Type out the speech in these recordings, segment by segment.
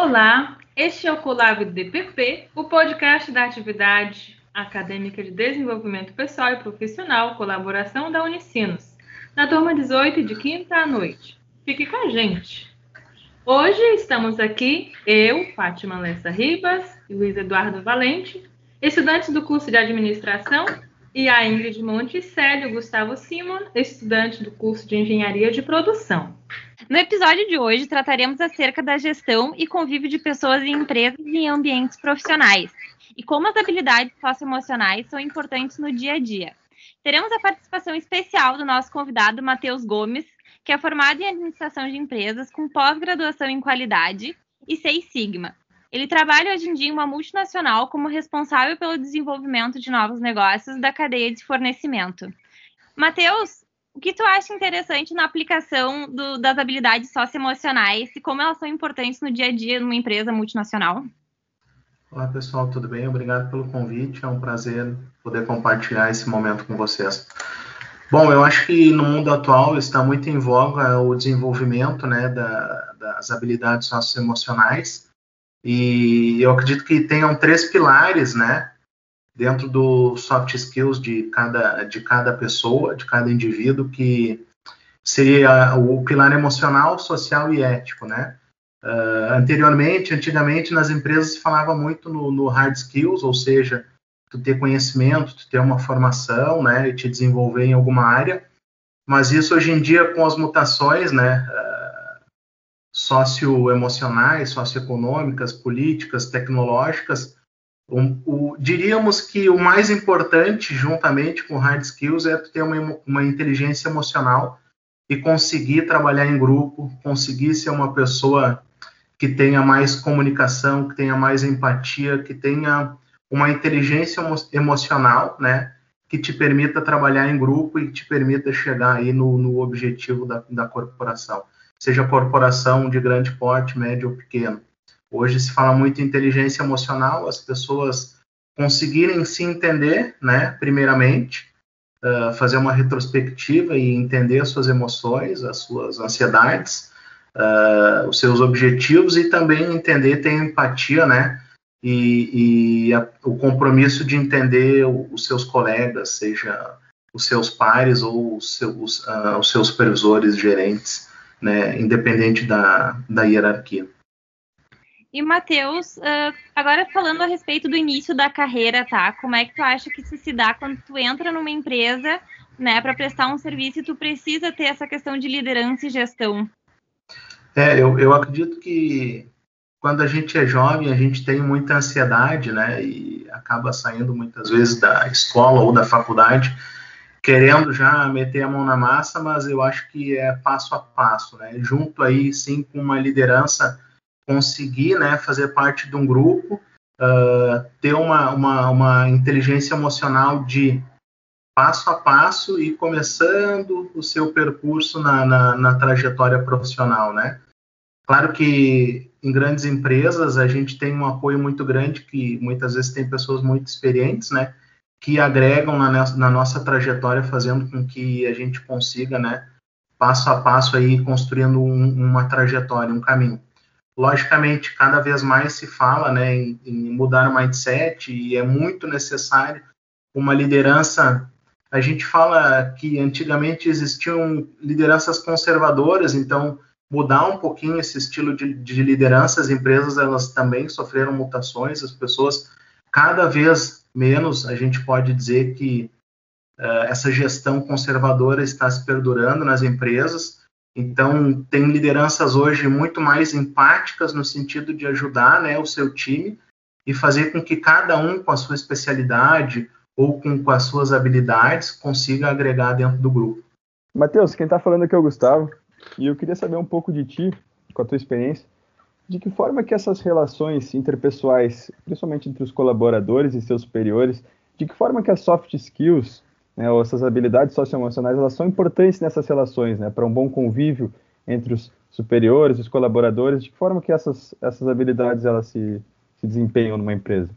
Olá, este é o Colab DPP, o podcast da atividade acadêmica de desenvolvimento pessoal e profissional, colaboração da Unicinos, na turma 18 de quinta à noite. Fique com a gente. Hoje estamos aqui, eu, Fátima Lessa Ribas e Luiz Eduardo Valente, estudantes do curso de administração, e a Ingrid Monticelli Gustavo Simon, estudante do curso de engenharia de produção. No episódio de hoje, trataremos acerca da gestão e convívio de pessoas em empresas e em ambientes profissionais, e como as habilidades socioemocionais são importantes no dia a dia. Teremos a participação especial do nosso convidado, Matheus Gomes, que é formado em administração de empresas com pós-graduação em qualidade e Seis Sigma. Ele trabalha hoje em dia em uma multinacional como responsável pelo desenvolvimento de novos negócios da cadeia de fornecimento. Matheus, o que tu acha interessante na aplicação do, das habilidades socioemocionais e como elas são importantes no dia a dia numa empresa multinacional? Olá, pessoal, tudo bem? Obrigado pelo convite. É um prazer poder compartilhar esse momento com vocês. Bom, eu acho que no mundo atual está muito em voga o desenvolvimento né, da, das habilidades socioemocionais e eu acredito que tenham três pilares, né, dentro do soft skills de cada, de cada pessoa, de cada indivíduo, que seria o pilar emocional, social e ético, né? Uh, anteriormente, antigamente, nas empresas se falava muito no, no, hard skills, ou seja, tu ter conhecimento, tu ter uma formação, né, e te desenvolver em alguma área, mas isso hoje em dia, com as mutações, né, uh, socioemocionais, socioeconômicas, políticas, tecnológicas, o, diríamos que o mais importante, juntamente com hard skills, é ter uma, uma inteligência emocional e conseguir trabalhar em grupo, conseguir ser uma pessoa que tenha mais comunicação, que tenha mais empatia, que tenha uma inteligência emocional, né, que te permita trabalhar em grupo e te permita chegar aí no, no objetivo da, da corporação, seja corporação de grande porte, médio ou pequeno. Hoje se fala muito em inteligência emocional, as pessoas conseguirem se entender, né, primeiramente, uh, fazer uma retrospectiva e entender as suas emoções, as suas ansiedades, uh, os seus objetivos e também entender, ter empatia, né, e, e a, o compromisso de entender o, os seus colegas, seja os seus pares ou os seus, uh, os seus supervisores, gerentes, né, independente da, da hierarquia. E, Matheus, uh, agora falando a respeito do início da carreira, tá? Como é que tu acha que isso se dá quando tu entra numa empresa, né, para prestar um serviço e tu precisa ter essa questão de liderança e gestão? É, eu, eu acredito que quando a gente é jovem, a gente tem muita ansiedade, né, e acaba saindo muitas vezes da escola ou da faculdade querendo já meter a mão na massa, mas eu acho que é passo a passo, né, junto aí, sim, com uma liderança conseguir né, fazer parte de um grupo, uh, ter uma, uma, uma inteligência emocional de passo a passo e começando o seu percurso na, na, na, trajetória profissional, né? Claro que em grandes empresas a gente tem um apoio muito grande, que muitas vezes tem pessoas muito experientes, né? Que agregam na, na nossa trajetória, fazendo com que a gente consiga, né? Passo a passo aí construindo um, uma trajetória, um caminho. Logicamente, cada vez mais se fala né, em, em mudar o mindset e é muito necessário uma liderança. A gente fala que antigamente existiam lideranças conservadoras, então mudar um pouquinho esse estilo de, de liderança. As empresas elas também sofreram mutações, as pessoas cada vez menos a gente pode dizer que uh, essa gestão conservadora está se perdurando nas empresas então, tem lideranças hoje muito mais empáticas no sentido de ajudar né, o seu time e fazer com que cada um, com a sua especialidade ou com, com as suas habilidades, consiga agregar dentro do grupo. Matheus, quem está falando aqui é o Gustavo, e eu queria saber um pouco de ti, com a tua experiência, de que forma que essas relações interpessoais, principalmente entre os colaboradores e seus superiores, de que forma que as soft skills né, ou essas habilidades socioemocionais, elas são importantes nessas relações, né, para um bom convívio entre os superiores, os colaboradores, de que forma que essas, essas habilidades elas se, se desempenham numa empresa?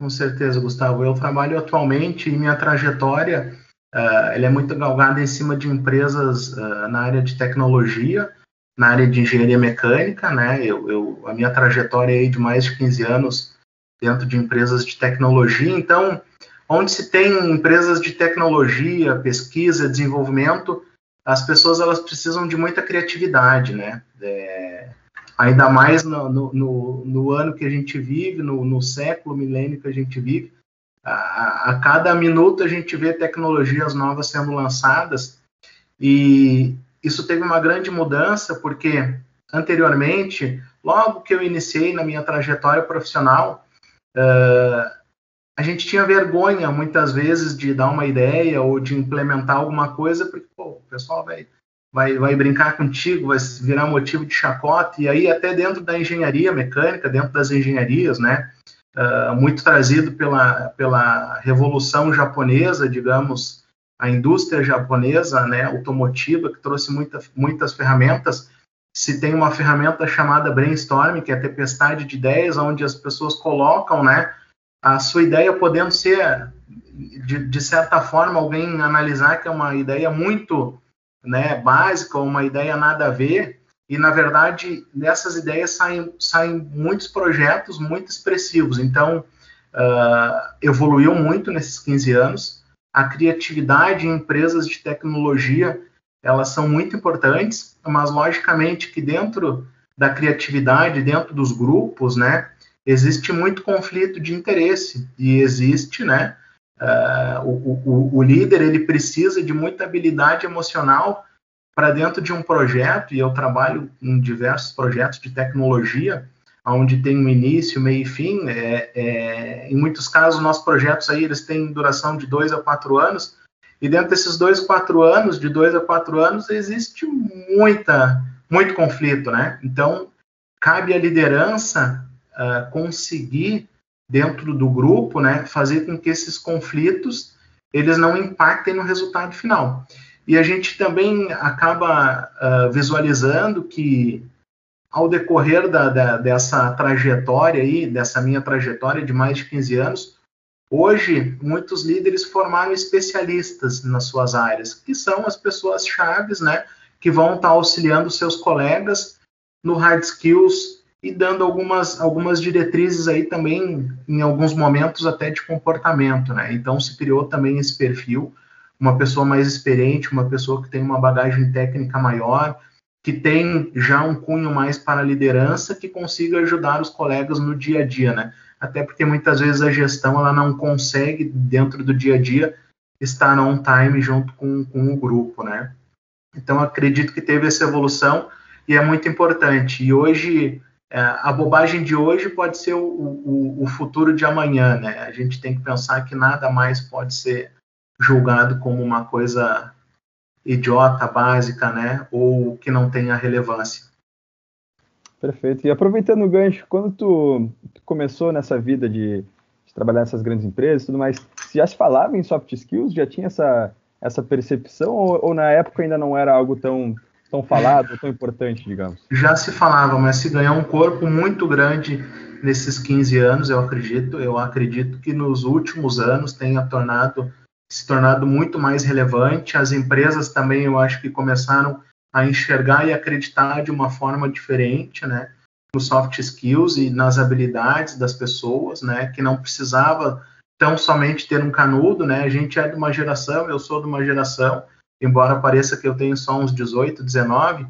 Com certeza, Gustavo. Eu trabalho atualmente e minha trajetória uh, ela é muito galgada em cima de empresas uh, na área de tecnologia, na área de engenharia mecânica, né? Eu, eu, a minha trajetória aí de mais de 15 anos dentro de empresas de tecnologia, então, onde se tem empresas de tecnologia, pesquisa, desenvolvimento, as pessoas elas precisam de muita criatividade, né? É, ainda mais no, no, no, ano que a gente vive, no, no século, milênio que a gente vive, a, a, cada minuto a gente vê tecnologias novas sendo lançadas e isso teve uma grande mudança porque anteriormente, logo que eu iniciei na minha trajetória profissional, uh, a gente tinha vergonha muitas vezes de dar uma ideia ou de implementar alguma coisa porque pô, o pessoal vai vai, vai brincar contigo, vai virar motivo de chacota, e aí até dentro da engenharia mecânica, dentro das engenharias, né, uh, muito trazido pela, pela revolução japonesa, digamos, a indústria japonesa, né, automotiva, que trouxe muita, muitas ferramentas, se tem uma ferramenta chamada brainstorming, que é a tempestade de ideias, onde as pessoas colocam, né, a sua ideia podendo ser, de, de certa forma, alguém analisar que é uma ideia muito né, básica uma ideia nada a ver, e na verdade dessas ideias saem, saem muitos projetos muito expressivos. Então, uh, evoluiu muito nesses 15 anos. A criatividade em empresas de tecnologia, elas são muito importantes, mas logicamente que dentro da criatividade, dentro dos grupos, né, existe muito conflito de interesse e existe, né, Uh, o, o, o, líder ele precisa de muita habilidade emocional para dentro de um projeto, e eu trabalho em diversos projetos de tecnologia, onde tem um início, meio e fim. É, é, em muitos casos, nossos projetos aí eles têm duração de dois a quatro anos, e dentro desses dois, quatro anos, de dois a quatro anos, existe muita, muito conflito, né? Então, cabe à liderança uh, conseguir dentro do grupo, né, fazer com que esses conflitos eles não impactem no resultado final. E a gente também acaba uh, visualizando que ao decorrer da, da, dessa trajetória aí, dessa minha trajetória de mais de 15 anos, hoje muitos líderes formaram especialistas nas suas áreas, que são as pessoas chaves, né, que vão estar auxiliando seus colegas no hard skills e dando algumas, algumas diretrizes aí também, em alguns momentos até de comportamento, né? Então se criou também esse perfil, uma pessoa mais experiente, uma pessoa que tem uma bagagem técnica maior, que tem já um cunho mais para a liderança, que consiga ajudar os colegas no dia a dia, né? Até porque muitas vezes a gestão ela não consegue, dentro do dia a dia, estar on time junto com, com o grupo, né? Então acredito que teve essa evolução e é muito importante. E hoje a bobagem de hoje pode ser o, o, o, futuro de amanhã, né? A gente tem que pensar que nada mais pode ser julgado como uma coisa idiota, básica, né? Ou que não tenha relevância. Perfeito. E aproveitando o gancho, quando tu, começou nessa vida de, de, trabalhar nessas grandes empresas e tudo mais, já se falava em soft skills? Já tinha essa, essa percepção? Ou, ou na época ainda não era algo tão tão falado, tão importante, digamos? Já se falava, mas se ganhou um corpo muito grande nesses 15 anos, eu acredito. Eu acredito que nos últimos anos tenha tornado se tornado muito mais relevante. As empresas também, eu acho que começaram a enxergar e acreditar de uma forma diferente, né, nos soft skills e nas habilidades das pessoas, né, que não precisava tão somente ter um canudo, né? A gente é de uma geração, eu sou de uma geração embora pareça que eu tenho só uns 18, 19,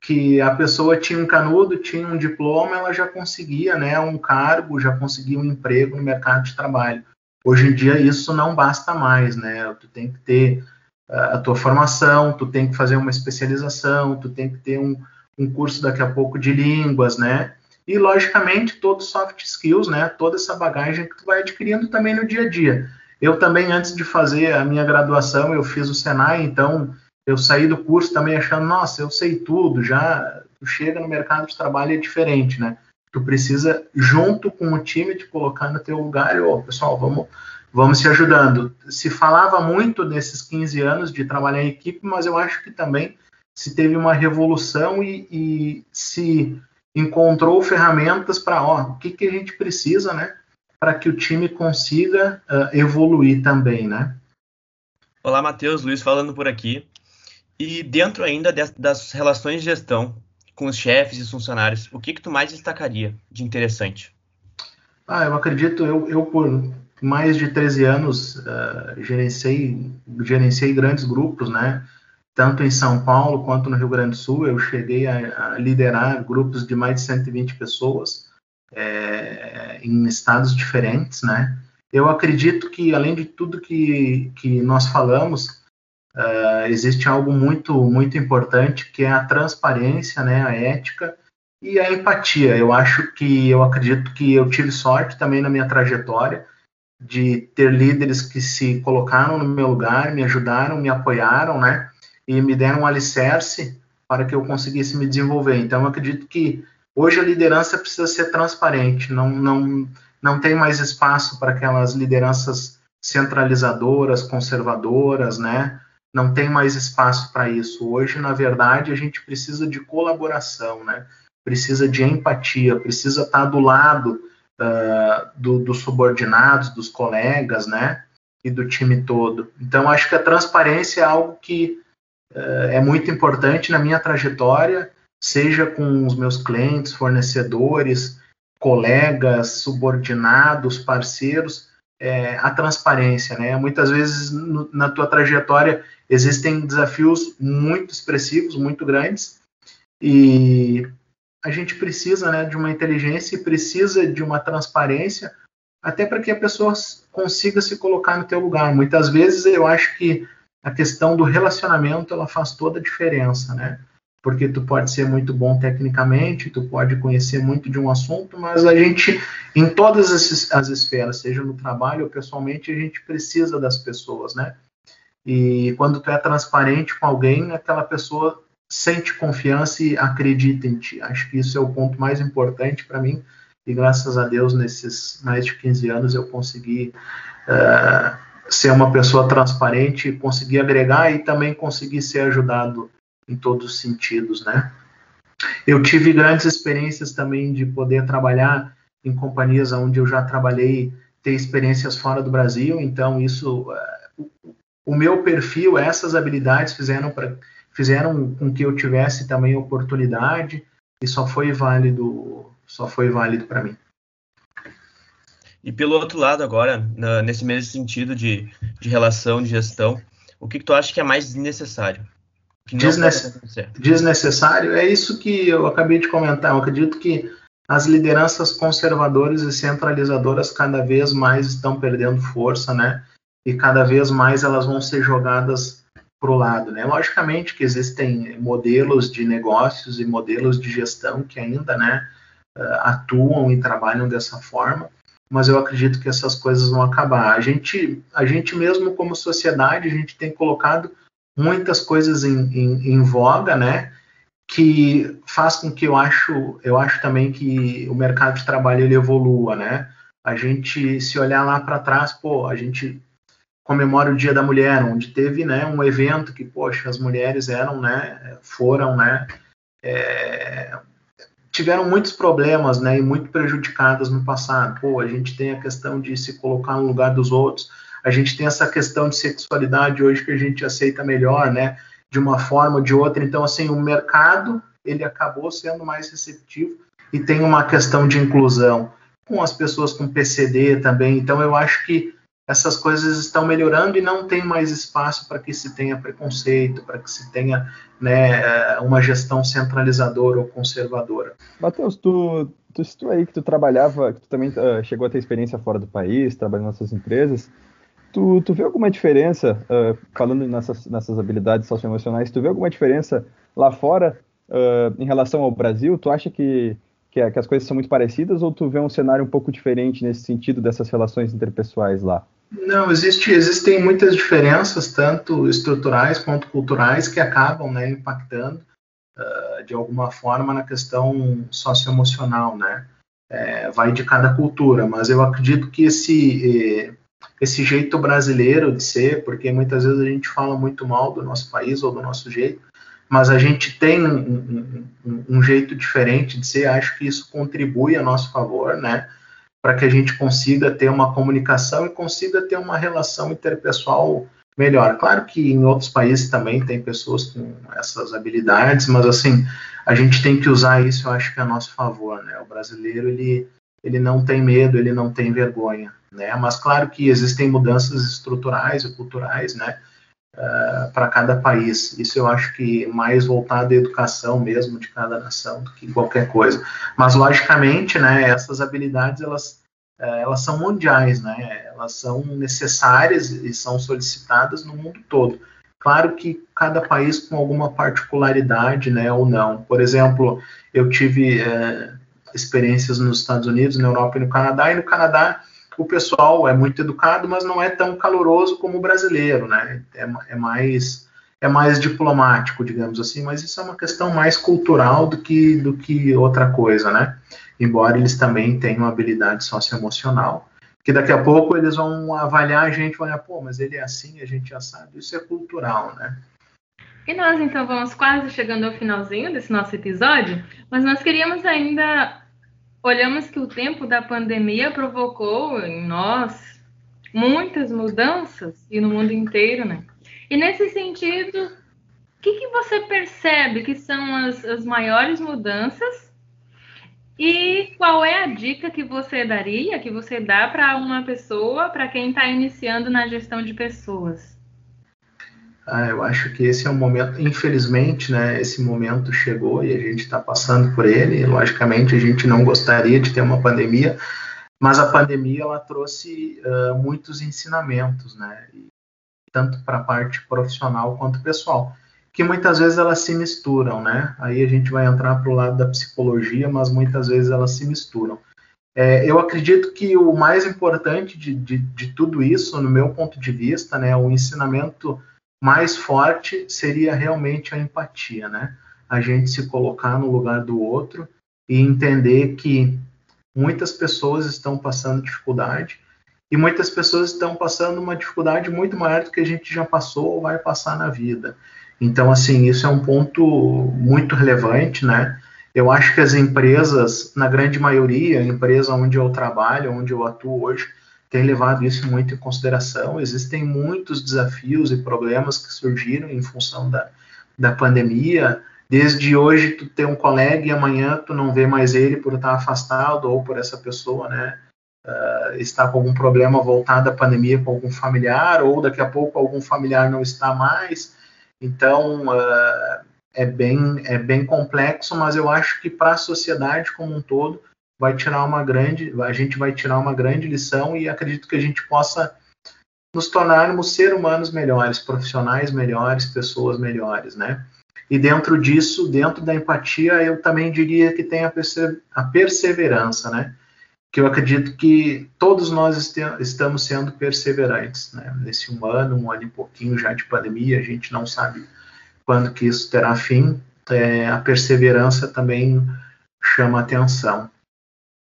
que a pessoa tinha um canudo, tinha um diploma, ela já conseguia né, um cargo, já conseguia um emprego no mercado de trabalho. Hoje em dia isso não basta mais, né? Tu tem que ter uh, a tua formação, tu tem que fazer uma especialização, tu tem que ter um, um curso daqui a pouco de línguas, né? E logicamente todos soft skills, né? Toda essa bagagem que tu vai adquirindo também no dia a dia. Eu também, antes de fazer a minha graduação, eu fiz o Senai, então eu saí do curso também achando, nossa, eu sei tudo, já tu chega no mercado de trabalho é diferente, né? Tu precisa, junto com o time, te colocar no teu lugar e, ô, pessoal, vamos, vamos se ajudando. Se falava muito nesses 15 anos de trabalhar em equipe, mas eu acho que também se teve uma revolução e, e se encontrou ferramentas para, ó, o que, que a gente precisa, né? Para que o time consiga uh, evoluir também, né? Olá, Matheus, Luiz falando por aqui. E dentro ainda das relações de gestão, com os chefes e os funcionários, o que, que tu mais destacaria de interessante? Ah, eu acredito, eu, eu por mais de 13 anos uh, gerenciei, gerenciei grandes grupos, né? Tanto em São Paulo quanto no Rio Grande do Sul, eu cheguei a, a liderar grupos de mais de 120 pessoas é, em estados diferentes, né? Eu acredito que, além de tudo que, que nós falamos, uh, existe algo muito, muito importante, que é a transparência, né, a ética e a empatia. Eu acho que, eu acredito que eu tive sorte também na minha trajetória de ter líderes que se colocaram no meu lugar, me ajudaram, me apoiaram, né, e me deram um alicerce para que eu conseguisse me desenvolver. Então, eu acredito que hoje a liderança precisa ser transparente, não, não, não tem mais espaço para aquelas lideranças centralizadoras, conservadoras, né? Não tem mais espaço para isso. Hoje, na verdade, a gente precisa de colaboração, né? Precisa de empatia, precisa estar do lado uh, do, dos subordinados, dos colegas, né? E do time todo. Então, acho que a transparência é algo que uh, é muito importante na minha trajetória, seja com os meus clientes, fornecedores, colegas, subordinados, parceiros, é, a transparência, né? Muitas vezes no, na tua trajetória existem desafios muito expressivos, muito grandes, e a gente precisa, né, de uma inteligência e precisa de uma transparência até para que a pessoa consiga se colocar no teu lugar. Muitas vezes eu acho que a questão do relacionamento ela faz toda a diferença, né? Porque tu pode ser muito bom tecnicamente, tu pode conhecer muito de um assunto, mas a gente, em todas as, as esferas, seja no trabalho ou pessoalmente, a gente precisa das pessoas, né? E quando tu é transparente com alguém, aquela pessoa sente confiança e acredita em ti. Acho que isso é o ponto mais importante para mim. E graças a Deus, nesses mais de 15 anos, eu consegui uh, ser uma pessoa transparente, conseguir agregar e também conseguir ser ajudado em todos os sentidos, né? Eu tive grandes experiências também de poder trabalhar em companhias onde eu já trabalhei, ter experiências fora do Brasil, então isso, uh, o meu perfil, essas habilidades fizeram, pra, fizeram com que eu tivesse também oportunidade e só foi válido, só foi válido para mim. E pelo outro lado agora, nesse mesmo sentido de, de relação, de gestão, o que, que tu acha que é mais desnecessário? Desnece desnecessário é isso que eu acabei de comentar. Eu acredito que as lideranças conservadoras e centralizadoras cada vez mais estão perdendo força, né? E cada vez mais elas vão ser jogadas para o lado, né? Logicamente que existem modelos de negócios e modelos de gestão que ainda, né, eh, atuam e trabalham dessa forma, mas eu acredito que essas coisas vão acabar. A gente, a gente mesmo como sociedade, a gente tem colocado muitas coisas em, em, em, voga, né? Que faz com que eu acho, eu acho também que o mercado de trabalho ele evolua, né? A gente se olhar lá para trás, pô, a gente comemora o Dia da Mulher, onde teve, né, um evento que, poxa, as mulheres eram, né, foram, né, é, tiveram muitos problemas, né, e muito prejudicadas no passado. Pô, a gente tem a questão de se colocar no lugar dos outros a gente tem essa questão de sexualidade hoje que a gente aceita melhor, né? De uma forma ou de outra. Então, assim, o mercado ele acabou sendo mais receptivo e tem uma questão de inclusão com as pessoas com PCD também. Então, eu acho que essas coisas estão melhorando e não tem mais espaço para que se tenha preconceito, para que se tenha né, uma gestão centralizadora ou conservadora. Matheus, tu, tu citou aí que tu trabalhava, que tu também uh, chegou a ter experiência fora do país, trabalhando nessas empresas. Tu, tu vê alguma diferença, uh, falando nessas, nessas habilidades socioemocionais, tu vê alguma diferença lá fora uh, em relação ao Brasil? Tu acha que, que, que, as coisas são muito parecidas ou tu vê um cenário um pouco diferente nesse sentido dessas relações interpessoais lá? Não, existe, existem muitas diferenças, tanto estruturais quanto culturais, que acabam né, impactando uh, de alguma forma na questão socioemocional, né? É, vai de cada cultura, mas eu acredito que esse esse jeito brasileiro de ser, porque muitas vezes a gente fala muito mal do nosso país ou do nosso jeito, mas a gente tem um, um, um jeito diferente de ser, acho que isso contribui a nosso favor, né? Para que a gente consiga ter uma comunicação e consiga ter uma relação interpessoal melhor. Claro que em outros países também tem pessoas com essas habilidades, mas assim, a gente tem que usar isso, eu acho que é a nosso favor, né? O brasileiro, ele, ele não tem medo, ele não tem vergonha, né? Mas claro que existem mudanças estruturais e culturais, né? Uh, eh, para cada país. Isso eu acho que mais voltado à educação mesmo de cada nação do que qualquer coisa. Mas logicamente, né, essas habilidades elas é, elas são mundiais, né? Elas são necessárias e são solicitadas no mundo todo. Claro que cada país com alguma particularidade, né, ou não. Por exemplo, eu tive é, experiências nos Estados Unidos, na Europa e no Canadá, e no Canadá o pessoal é muito educado, mas não é tão caloroso como o brasileiro, né? É, é mais é mais diplomático, digamos assim, mas isso é uma questão mais cultural do que do que outra coisa, né? embora eles também tenham habilidade socioemocional, que daqui a pouco eles vão avaliar a gente, vão olhar, pô, mas ele é assim, a gente já sabe, isso é cultural, né? E nós então vamos quase chegando ao finalzinho desse nosso episódio, mas nós queríamos ainda olhamos que o tempo da pandemia provocou em nós muitas mudanças e no mundo inteiro, né? E nesse sentido, o que, que você percebe que são as, as maiores mudanças e qual é a dica que você daria, que você dá para uma pessoa, para quem está iniciando na gestão de pessoas? Ah, eu acho que esse é um momento, infelizmente, né? Esse momento chegou e a gente está passando por ele. Logicamente, a gente não gostaria de ter uma pandemia, mas a pandemia ela trouxe uh, muitos ensinamentos, né? Tanto para a parte profissional quanto pessoal que muitas vezes elas se misturam, né? Aí a gente vai entrar para o lado da psicologia, mas muitas vezes elas se misturam. É, eu acredito que o mais importante de, de, de, tudo isso, no meu ponto de vista, né, o ensinamento mais forte seria realmente a empatia, né? A gente se colocar no lugar do outro e entender que muitas pessoas estão passando dificuldade e muitas pessoas estão passando uma dificuldade muito maior do que a gente já passou ou vai passar na vida. Então, assim, isso é um ponto muito relevante, né? Eu acho que as empresas, na grande maioria, a empresa onde eu trabalho, onde eu atuo hoje, tem levado isso muito em consideração. Existem muitos desafios e problemas que surgiram em função da, da pandemia. Desde hoje, tu tem um colega e amanhã tu não vê mais ele por estar afastado ou por essa pessoa, né? Uh, está com algum problema voltado à pandemia com algum familiar, ou daqui a pouco algum familiar não está mais. Então, uh, é, bem, é bem complexo, mas eu acho que para a sociedade como um todo vai tirar uma grande, a gente vai tirar uma grande lição e acredito que a gente possa nos tornarmos seres humanos melhores, profissionais melhores, pessoas melhores, né? E dentro disso, dentro da empatia, eu também diria que tem a, a perseverança, né? que eu acredito que todos nós estamos sendo perseverantes. Né? Nesse um ano, um ano e pouquinho já de pandemia, a gente não sabe quando que isso terá fim. É, a perseverança também chama atenção,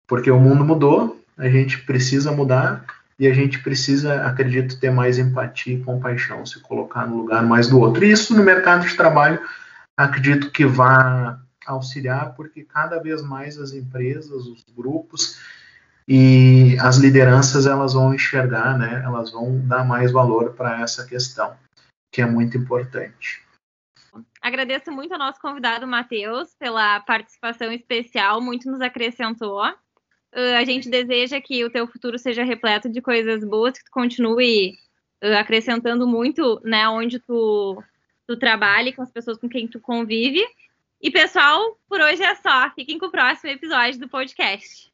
porque o mundo mudou, a gente precisa mudar e a gente precisa, acredito, ter mais empatia e compaixão, se colocar no lugar mais do outro. E isso no mercado de trabalho, acredito que vai auxiliar, porque cada vez mais as empresas, os grupos, e as lideranças elas vão enxergar, né, elas vão dar mais valor para essa questão, que é muito importante. Agradeço muito ao nosso convidado Matheus pela participação especial, muito nos acrescentou. Uh, a gente deseja que o teu futuro seja repleto de coisas boas, que tu continue uh, acrescentando muito, né, onde tu, tu trabalha, com as pessoas com quem tu convive. E pessoal, por hoje é só. Fiquem com o próximo episódio do podcast.